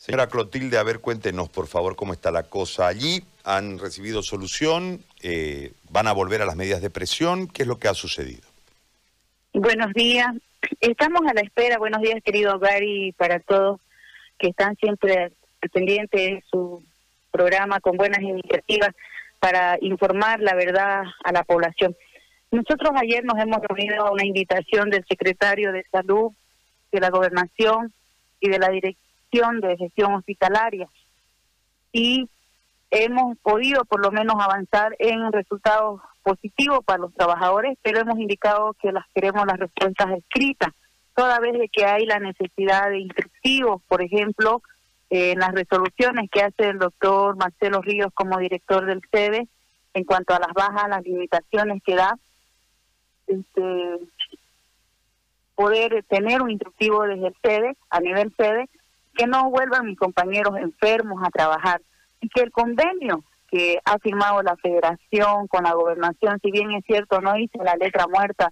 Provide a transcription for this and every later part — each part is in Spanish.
Señora Clotilde, a ver, cuéntenos por favor cómo está la cosa allí. ¿Han recibido solución? Eh, ¿Van a volver a las medidas de presión? ¿Qué es lo que ha sucedido? Buenos días. Estamos a la espera. Buenos días, querido Gary, para todos que están siempre pendientes de su programa con buenas iniciativas para informar la verdad a la población. Nosotros ayer nos hemos reunido a una invitación del secretario de Salud, de la Gobernación y de la Dirección de gestión hospitalaria. Y hemos podido por lo menos avanzar en resultados positivos para los trabajadores, pero hemos indicado que las queremos las respuestas escritas, toda vez de que hay la necesidad de instructivos, por ejemplo, en las resoluciones que hace el doctor Marcelo Ríos como director del CEDE en cuanto a las bajas, las limitaciones que da, este, poder tener un instructivo desde el CEDE, a nivel CEDE, que no vuelvan mis compañeros enfermos a trabajar y que el convenio que ha firmado la federación con la gobernación, si bien es cierto, no hice la letra muerta,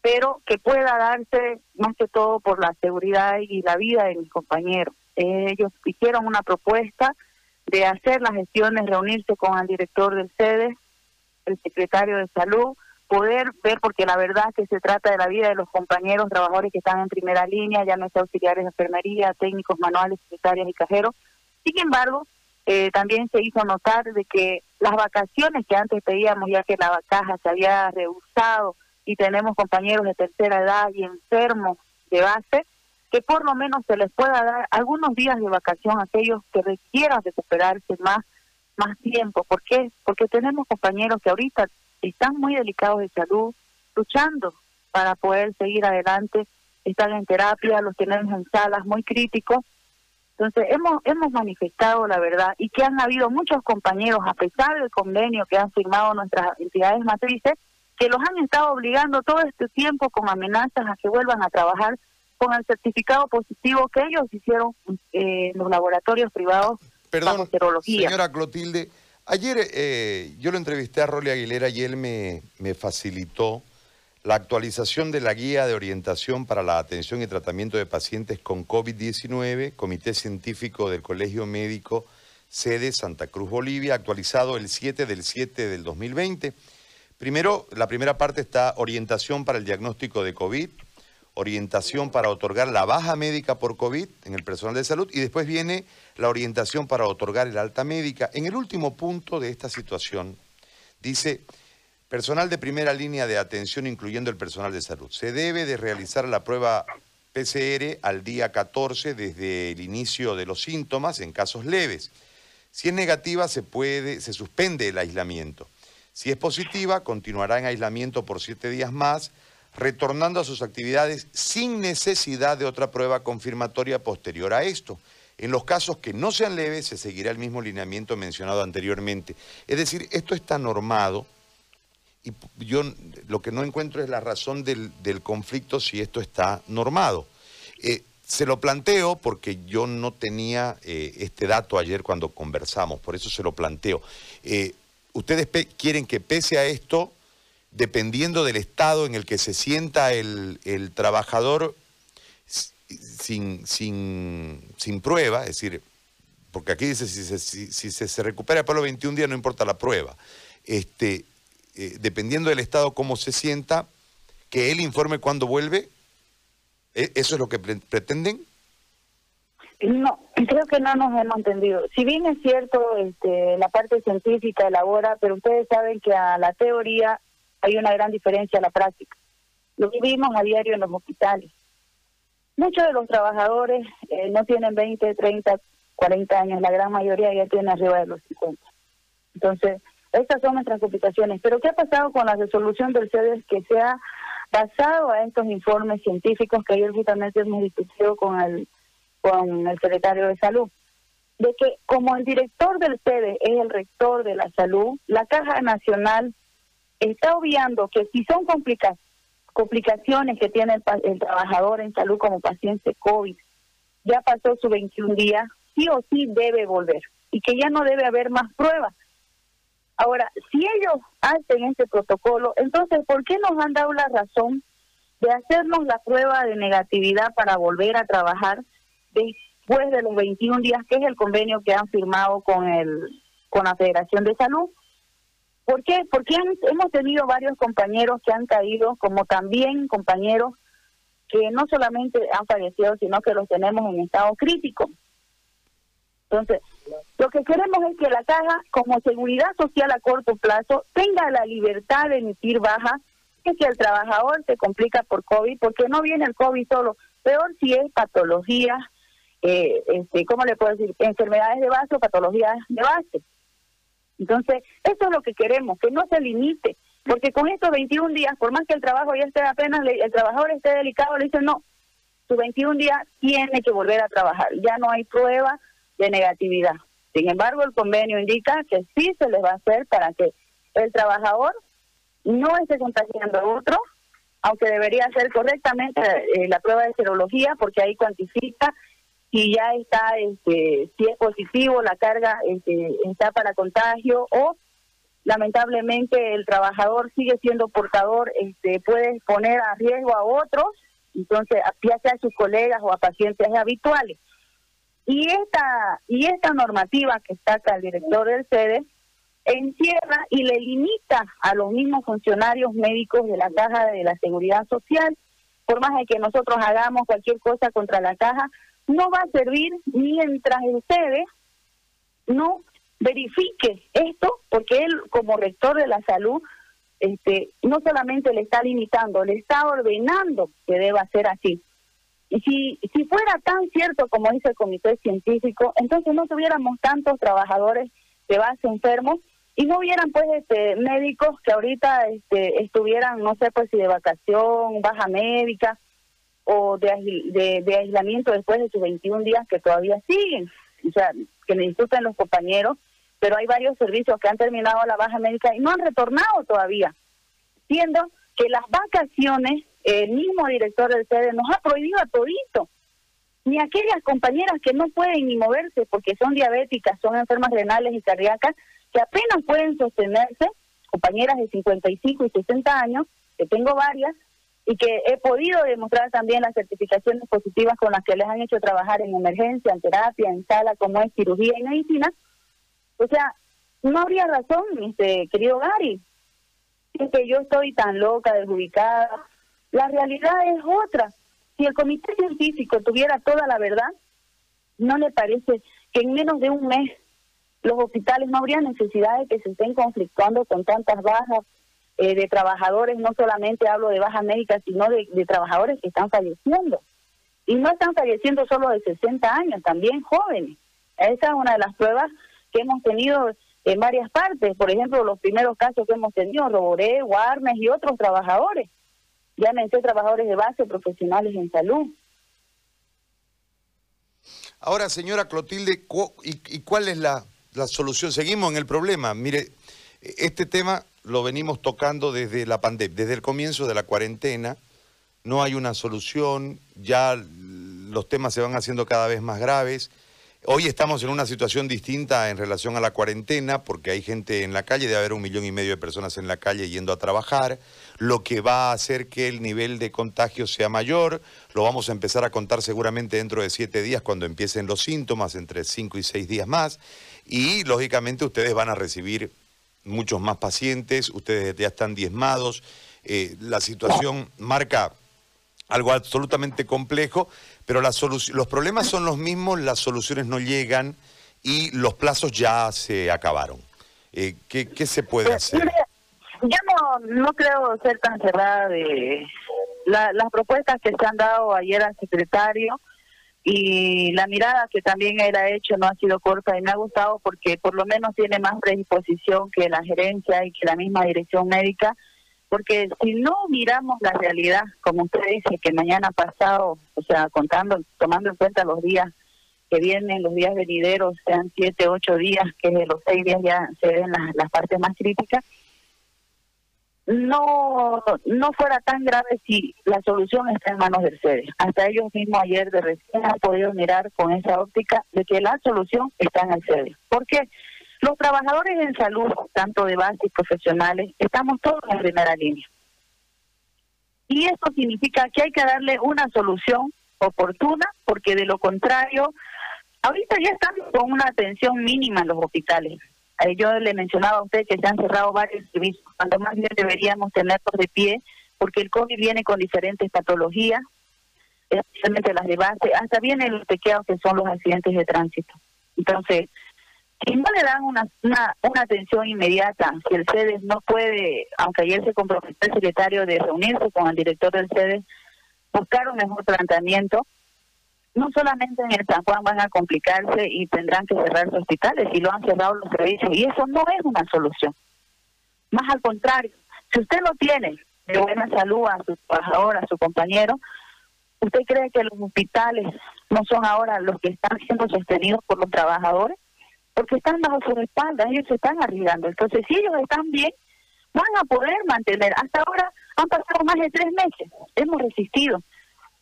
pero que pueda darse más que todo por la seguridad y la vida de mis compañeros. Ellos hicieron una propuesta de hacer las gestiones, reunirse con el director del SEDE, el secretario de salud, poder ver, porque la verdad que se trata de la vida de los compañeros trabajadores que están en primera línea, ya no es auxiliares de enfermería, técnicos manuales, secretarias y cajeros. Sin embargo, eh, también se hizo notar de que las vacaciones que antes pedíamos, ya que la caja se había rehusado y tenemos compañeros de tercera edad y enfermos de base, que por lo menos se les pueda dar algunos días de vacación a aquellos que requieran recuperarse más más tiempo. ¿Por qué? Porque tenemos compañeros que ahorita están muy delicados de salud, luchando para poder seguir adelante, están en terapia, los tenemos en salas muy críticos. Entonces, hemos, hemos manifestado la verdad y que han habido muchos compañeros, a pesar del convenio que han firmado nuestras entidades matrices, que los han estado obligando todo este tiempo con amenazas a que vuelvan a trabajar con el certificado positivo que ellos hicieron eh, en los laboratorios privados Perdón, señora Clotilde, Ayer eh, yo lo entrevisté a Rolly Aguilera y él me, me facilitó la actualización de la guía de orientación para la atención y tratamiento de pacientes con COVID-19, Comité Científico del Colegio Médico, sede Santa Cruz, Bolivia, actualizado el 7 del 7 del 2020. Primero, la primera parte está orientación para el diagnóstico de COVID, orientación para otorgar la baja médica por COVID en el personal de salud y después viene la orientación para otorgar el alta médica. En el último punto de esta situación dice, personal de primera línea de atención incluyendo el personal de salud, se debe de realizar la prueba PCR al día 14 desde el inicio de los síntomas en casos leves. Si es negativa se puede se suspende el aislamiento. Si es positiva continuará en aislamiento por siete días más retornando a sus actividades sin necesidad de otra prueba confirmatoria posterior a esto. En los casos que no sean leves, se seguirá el mismo lineamiento mencionado anteriormente. Es decir, esto está normado y yo lo que no encuentro es la razón del, conflicto si esto está normado. Eh, se lo planteo porque yo no tenía eh, este dato ayer cuando conversamos, por eso se lo planteo. Eh, ¿Ustedes quieren que pese a esto dependiendo del estado en el que se sienta el, trabajador sin, sin, sin, prueba, es decir, porque aquí dice si se, si, se, recupera por los 21 días no importa la prueba, este, eh, dependiendo del estado cómo se sienta, que él informe cuándo vuelve, ¿E-, ¿eso es lo que pretenden? No, creo que no nos hemos entendido. Si bien es cierto, este, la parte científica elabora, pero ustedes saben que a la teoría hay una gran diferencia en la práctica. Lo vivimos a diario en los hospitales. Muchos de los trabajadores eh, no tienen 20, 30, 40 años, la gran mayoría ya tiene arriba de los 50. Entonces, estas son nuestras complicaciones. Pero ¿qué ha pasado con la resolución del CEDES que se ha basado a estos informes científicos que ayer justamente hemos discutido con el, con el secretario de Salud? De que como el director del CEDES es el rector de la salud, la Caja Nacional está obviando que si son complicaciones que tiene el, trabajador en salud como paciente COVID, ya pasó su 21 días, sí o sí debe volver y que ya no debe haber más pruebas. Ahora, si ellos hacen este protocolo, entonces, ¿por qué nos han dado la razón de hacernos la prueba de negatividad para volver a trabajar después de los 21 días, que es el convenio que han firmado con el con la Federación de Salud. ¿Por qué? Porque hemos tenido varios compañeros que han caído, como también compañeros que no solamente han fallecido, sino que los tenemos en estado crítico. Entonces, lo que queremos es que la caja, como seguridad social a corto plazo, tenga la libertad de emitir bajas, que si el trabajador se complica por COVID, porque no viene el COVID solo, peor si es patologías, eh, este, ¿cómo le puedo decir? Enfermedades de base o patologías de base. Entonces, eso es lo que queremos, que no se limite, porque con estos 21 días, por más que el trabajo ya esté apenas, el trabajador esté delicado, le dicen, no, su 21 días tiene que volver a trabajar, ya no hay prueba de negatividad. Sin embargo, el convenio indica que sí se les va a hacer para que el trabajador no esté contagiando a otro, aunque debería hacer correctamente eh, la prueba de serología, porque ahí cuantifica si ya está, este, si es positivo, la carga este, está para contagio o lamentablemente el trabajador sigue siendo portador, este, puede poner a riesgo a otros, entonces ya sea a sus colegas o a pacientes habituales. Y esta, y esta normativa que acá el director del sede encierra y le limita a los mismos funcionarios médicos de la Caja de la Seguridad Social, por más de que nosotros hagamos cualquier cosa contra la caja, no va a servir mientras ustedes no verifique esto, porque él como rector de la salud, este, no solamente le está limitando, le está ordenando que deba ser así. Y si, si fuera tan cierto como dice el comité científico, entonces no tuviéramos tantos trabajadores de base enfermos y no hubieran pues este médicos que ahorita este estuvieran no sé pues si de vacación baja médica o de, de, aislamiento después de sus 21 días que todavía siguen, o sea, que me disculpen los compañeros, pero hay varios servicios que han terminado la baja médica y no han retornado todavía, siendo que las vacaciones, el mismo director del sede nos ha prohibido a todito, ni aquellas compañeras que no pueden ni moverse porque son diabéticas, son enfermas renales y cardíacas, que apenas pueden sostenerse, compañeras de 55 y 60 años, que tengo varias, y que he podido demostrar también las certificaciones positivas con las que les han hecho trabajar en emergencia, en terapia, en sala, como es cirugía y medicina. O sea, no habría razón, este querido Gary, que yo estoy tan loca, desubicada. La realidad es otra. Si el comité científico tuviera toda la verdad, ¿no le parece que en menos de un mes los hospitales no habría necesidad de que se estén conflictuando con tantas bajas, eh, de trabajadores, no solamente hablo de bajas médicas, sino de, trabajadores que están falleciendo. Y no están falleciendo solo de 60 años, también jóvenes. Esa es una de las pruebas que hemos tenido en varias partes. Por ejemplo, los primeros casos que hemos tenido, Roboré, Warnes y otros trabajadores. Llámense trabajadores de base, profesionales en salud. Ahora, señora Clotilde, ¿y, cuál es la, la solución? Seguimos en el problema. Mire, este tema lo venimos tocando desde la pandemia, desde el comienzo de la cuarentena. No hay una solución, ya los temas se van haciendo cada vez más graves. Hoy estamos en una situación distinta en relación a la cuarentena, porque hay gente en la calle, debe haber un millón y medio de personas en la calle yendo a trabajar, lo que va a hacer que el nivel de contagio sea mayor. Lo vamos a empezar a contar seguramente dentro de siete días cuando empiecen los síntomas, entre cinco y seis días más. Y lógicamente ustedes van a recibir muchos más pacientes, ustedes ya están diezmados, eh, la situación marca algo absolutamente complejo, pero la los problemas son los mismos, las soluciones no llegan y los plazos ya se acabaron. Eh, ¿qué, se puede pues, hacer? Yo no, no creo ser tan cerrada de las propuestas que se han dado ayer al secretario y la mirada que también él ha hecho no ha sido corta y me ha gustado porque por lo menos tiene más predisposición que la gerencia y que la misma dirección médica, porque si no miramos la realidad, como usted dice, que mañana pasado, o sea, contando, tomando en cuenta los días que vienen, los días venideros, sean siete, ocho días, que de los seis días ya se ven las, las partes más críticas, no no fuera tan grave si la solución está en manos del CEDE. Hasta ellos mismos ayer de recién han podido mirar con esa óptica de que la solución está en el CEDE. Porque los trabajadores en salud, tanto de base y profesionales, estamos todos en primera línea. Y eso significa que hay que darle una solución oportuna, porque de lo contrario Ahorita ya estamos con una atención mínima en los hospitales. Eh, yo le mencionaba a usted que se han cerrado varios servicios, cuando más bien deberíamos tenerlos de pie, porque el COVID viene con diferentes patologías, especialmente las de base, hasta viene los pequeños que son los accidentes de tránsito. Entonces, si no le dan una, una, una atención inmediata, si el CEDES no puede, aunque ayer se comprometió el secretario de reunirse con el director del CEDES, buscar un mejor tratamiento, no solamente en el San Juan van a complicarse y tendrán que cerrar los hospitales y lo han cerrado los servicios y eso no es una solución. Más al contrario, si usted lo tiene de buena salud a su trabajador, a su compañero, ¿usted cree que los hospitales no son ahora los que están siendo sostenidos por los trabajadores? Porque están bajo sus espaldas, ellos se están arriesgando. Entonces, si ellos están bien, van a poder mantener. Hasta ahora han pasado más de tres meses, hemos resistido.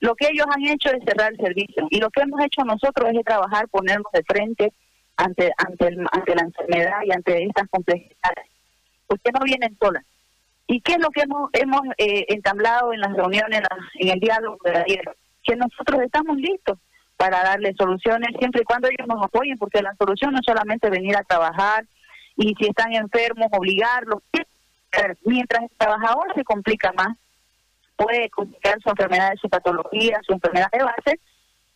Lo que ellos han hecho es cerrar el servicio y lo que hemos hecho nosotros es trabajar, ponernos de frente ante ante, ante la enfermedad y ante estas complejidades. Ustedes no vienen solas. ¿Y qué es lo que hemos, hemos eh, entablado en las reuniones, en el diálogo de ayer? Que nosotros estamos listos para darle soluciones siempre y cuando ellos nos apoyen, porque la solución no es solamente venir a trabajar y si están enfermos, obligarlos. Mientras el trabajador se complica más, puede complicar su enfermedad, su patología, su enfermedad de base,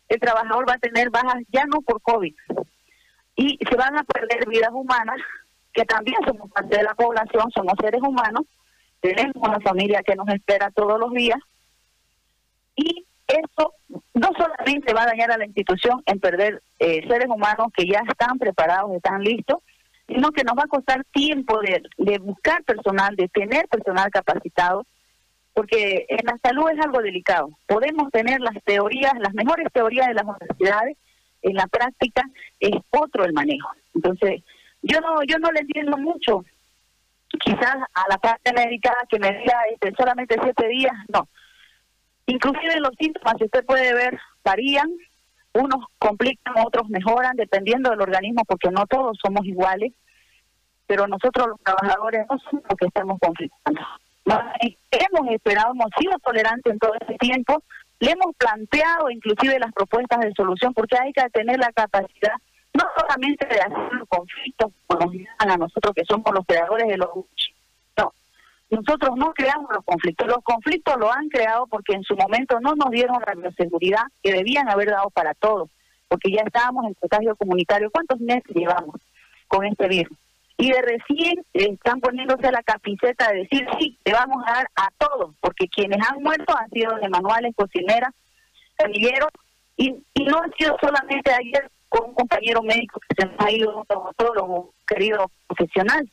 el trabajador va a tener bajas ya no por COVID. Y se van a perder vidas humanas, que también somos parte de la población, somos seres humanos, tenemos una familia que nos espera todos los días. Y eso no solamente va a dañar a la institución en perder eh, seres humanos que ya están preparados, están listos, sino que nos va a costar tiempo de buscar personal, de tener personal capacitado porque en la salud es algo delicado. Podemos tener las teorías, las mejores teorías de las universidades, en la práctica es otro el manejo. Entonces, yo no yo no le entiendo mucho quizás a la parte médica que me diga este, solamente siete días, no. Inclusive los síntomas, si usted puede ver, varían, unos complican, otros mejoran, dependiendo del organismo, porque no todos somos iguales, pero nosotros los trabajadores no somos los que estamos conflictando hemos esperado, hemos sido tolerantes en todo ese tiempo, le hemos planteado inclusive las propuestas de solución, porque hay que tener la capacidad no solamente de hacer los conflictos a nosotros que somos los creadores de los no, nosotros no creamos los conflictos, los conflictos lo han creado porque en su momento no nos dieron la seguridad que debían haber dado para todos, porque ya estábamos en contagio comunitario. ¿Cuántos meses llevamos con este virus? Y de recién están poniéndose la capiceta de decir sí, te vamos a dar a todos, porque quienes han muerto han sido de manuales, cocineras, semilleros, y, y no han sido solamente ayer con un compañero médico que se nos ha ido un traumatólogo, querido profesional.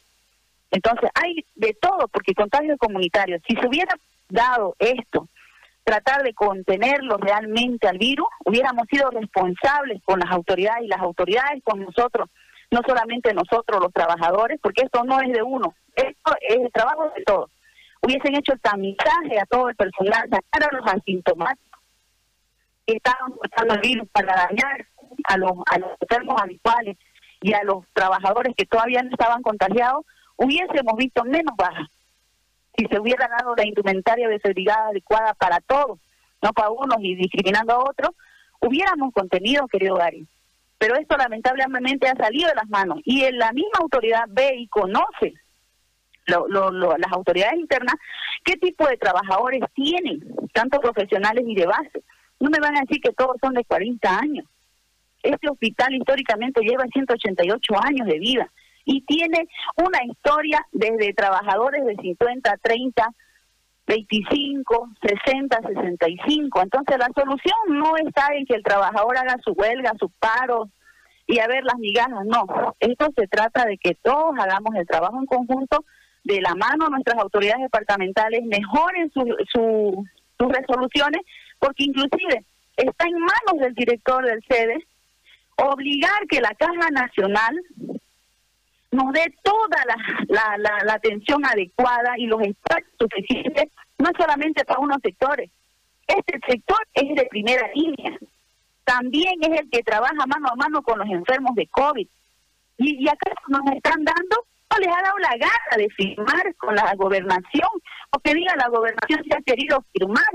Entonces hay de todo, porque contagio comunitario, si se hubiera dado esto, tratar de contenerlo realmente al virus, hubiéramos sido responsables con las autoridades y las autoridades con nosotros no solamente nosotros los trabajadores, porque esto no es de uno, esto es el trabajo de todos. Hubiesen hecho el tamizaje a todo el personal, sacar a los asintomáticos que estaban portando el virus para dañar a los, a los enfermos habituales y a los trabajadores que todavía no estaban contagiados, hubiésemos visto menos bajas si se hubiera dado la indumentaria de seguridad adecuada para todos, no para unos y discriminando a otros, hubiéramos contenido, querido Gary pero esto lamentablemente ha salido de las manos y en la misma autoridad ve y conoce lo, lo, las autoridades internas qué tipo de trabajadores tienen, tanto profesionales y de base. No me van a decir que todos son de 40 años. Este hospital históricamente lleva 188 años de vida y tiene una historia desde trabajadores de 50, 30, 25, 60, 65. Entonces la solución no está en que el trabajador haga su huelga, su paro y a ver las migajas, no. Esto se trata de que todos hagamos el trabajo en conjunto, de la mano nuestras autoridades departamentales mejoren su, su, sus resoluciones, porque inclusive está en manos del director del sede obligar que la Caja Nacional nos dé toda la, la, la, atención adecuada y los espacios suficientes, no solamente para unos sectores. Este sector es de primera línea. También es el que trabaja mano a mano con los enfermos de COVID. Y, y acá nos están dando, no les ha dado la gana de firmar con la gobernación, o que diga la gobernación si ha querido firmar,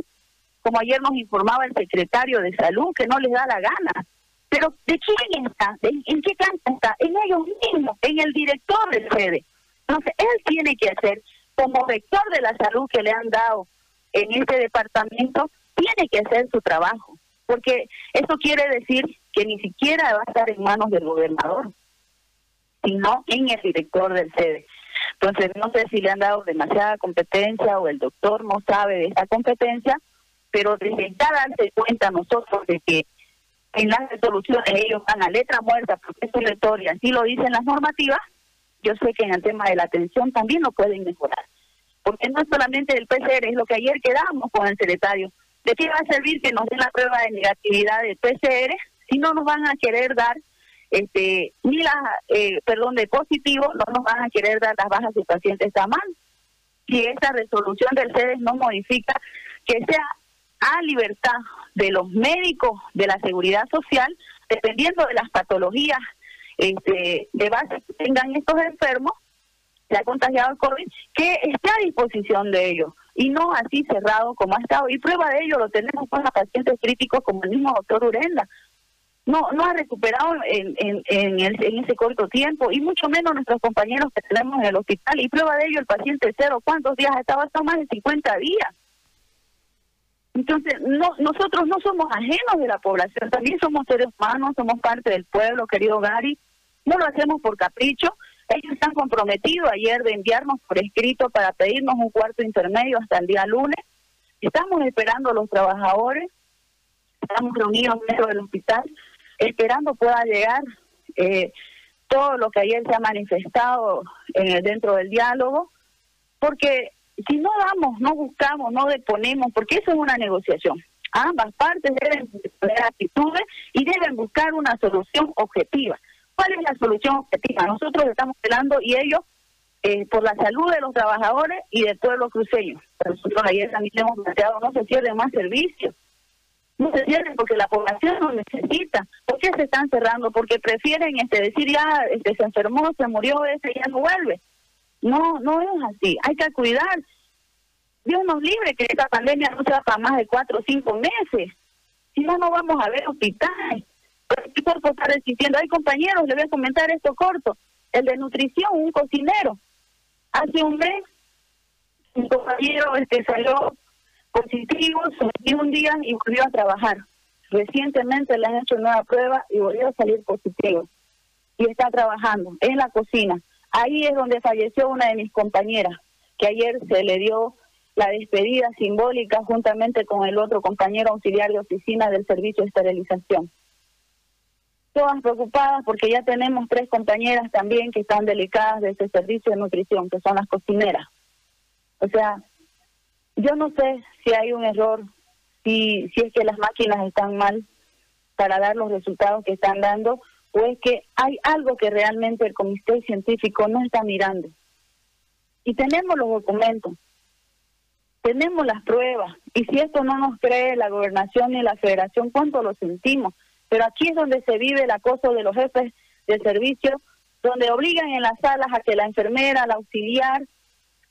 como ayer nos informaba el secretario de salud, que no les da la gana Pero ¿de quién está? ¿En qué cancha está? En ellos mismos, en el director del sede. Entonces, él tiene que hacer, como rector de la salud que le han dado en este departamento, tiene que hacer su trabajo. Porque eso quiere decir que ni siquiera va a estar en manos del gobernador, sino en el director del sede. Entonces, no sé si le han dado demasiada competencia o el doctor no sabe de esa competencia, pero desde ya darse cuenta nosotros de que en las resoluciones ellos van a letra muerta porque es obligatoria, así lo dicen las normativas, yo sé que en el tema de la atención también lo pueden mejorar. Porque no es solamente el PCR, es lo que ayer quedamos con el secretario. ¿De qué va a servir que nos den la prueba de negatividad del PCR si no nos van a querer dar este ni las, eh, perdón, de positivo, no nos van a querer dar las bajas si el paciente está mal? Si esa resolución del CEDES no modifica, que sea a libertad de los médicos de la seguridad social, dependiendo de las patologías este, de base que tengan estos enfermos, se ha contagiado el COVID, que esté a disposición de ellos y no así cerrado como ha estado. Y prueba de ello lo tenemos con los pacientes críticos como el mismo doctor Urenda. No, no ha recuperado en, en, en, ese corto tiempo y mucho menos nuestros compañeros que tenemos en el hospital. Y prueba de ello el paciente cero, ¿cuántos días ha estado? Hasta más de 50 días. Entonces, no, nosotros no somos ajenos de la población, también somos seres humanos, somos parte del pueblo, querido Gary. No lo hacemos por capricho. Ellos están comprometidos ayer de enviarnos por escrito para pedirnos un cuarto intermedio hasta el día lunes. Estamos esperando a los trabajadores, estamos reunidos dentro del hospital, esperando pueda llegar eh, todo lo que ayer se ha manifestado en dentro del diálogo, porque si no damos, no buscamos, no deponemos, porque eso es una negociación. Ambas partes deben tener actitudes y deben buscar una solución objetiva. ¿Cuál es la solución objetiva? Nosotros estamos velando y ellos eh, por la salud de los trabajadores y del pueblo cruceño. Nosotros ayer también hemos planteado no se cierren más servicios. No se cierren porque la población lo necesita. ¿Por qué se están cerrando? Porque prefieren este decir ya este se enfermó, se murió, ese ya no vuelve. No, no es así. Hay que cuidar. Dios nos libre que esta pandemia no sea para más de cuatro o cinco meses. Si no, no vamos a ver hospitales. El cuerpo está resistiendo. Hay compañeros, le voy a comentar esto corto. El de nutrición, un cocinero. Hace un mes, un compañero este, salió positivo, sometió un día y volvió a trabajar. Recientemente le han hecho nueva prueba y volvió a salir positivo. Y está trabajando en la cocina. Ahí es donde falleció una de mis compañeras, que ayer se le dio la despedida simbólica juntamente con el otro compañero auxiliar de oficina del servicio de esterilización. Todas preocupadas porque ya tenemos tres compañeras también que están delicadas de este servicio de nutrición, que son las cocineras. O sea, yo no sé si hay un error, si, si es que las máquinas están mal para dar los resultados que están dando, o es que hay algo que realmente el comité científico no está mirando. Y tenemos los documentos, tenemos las pruebas, y si esto no nos cree la gobernación ni la federación, ¿cuánto lo sentimos? Pero aquí es donde se vive el acoso de los jefes de servicio, donde obligan en las salas a que la enfermera, la auxiliar,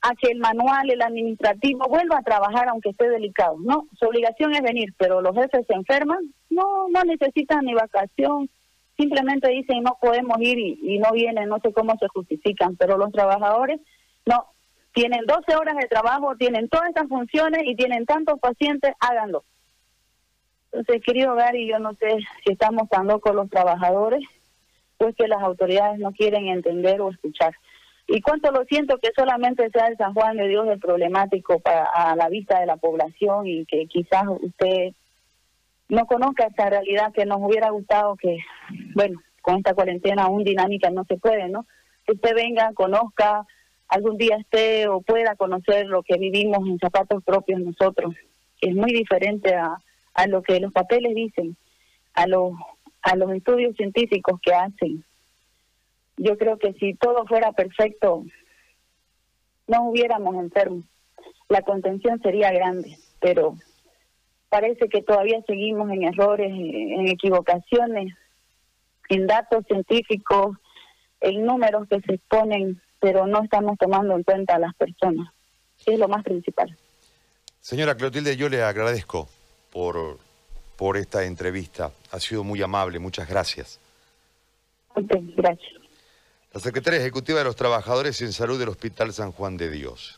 a que el manual, el administrativo vuelva a trabajar aunque esté delicado. No, su obligación es venir, pero los jefes se enferman, no, no necesitan ni vacación, simplemente dicen no podemos ir y, no vienen, no sé cómo se justifican, pero los trabajadores no, tienen 12 horas de trabajo, tienen todas estas funciones y tienen tantos pacientes, háganlo. Entonces, querido Gary, yo no sé si estamos tan locos los trabajadores, pues que las autoridades no quieren entender o escuchar. Y cuánto lo siento que solamente sea el San Juan de Dios el problemático para a la vista de la población y que quizás usted no conozca esta realidad que nos hubiera gustado que, bueno, con esta cuarentena aún dinámica no se puede, ¿no? Que usted venga, conozca, algún día esté o pueda conocer lo que vivimos en zapatos propios nosotros, que es muy diferente a, a lo que los papeles dicen, a los, a los estudios científicos que hacen. Yo creo que si todo fuera perfecto, no hubiéramos enfermos. La contención sería grande, pero parece que todavía seguimos en errores, en equivocaciones, en datos científicos, en números que se exponen, pero no estamos tomando en cuenta a las personas. Es lo más principal. Señora Clotilde, yo le agradezco por por esta entrevista. Ha sido muy amable, muchas gracias. gracias. La secretaria ejecutiva de los trabajadores en salud del Hospital San Juan de Dios.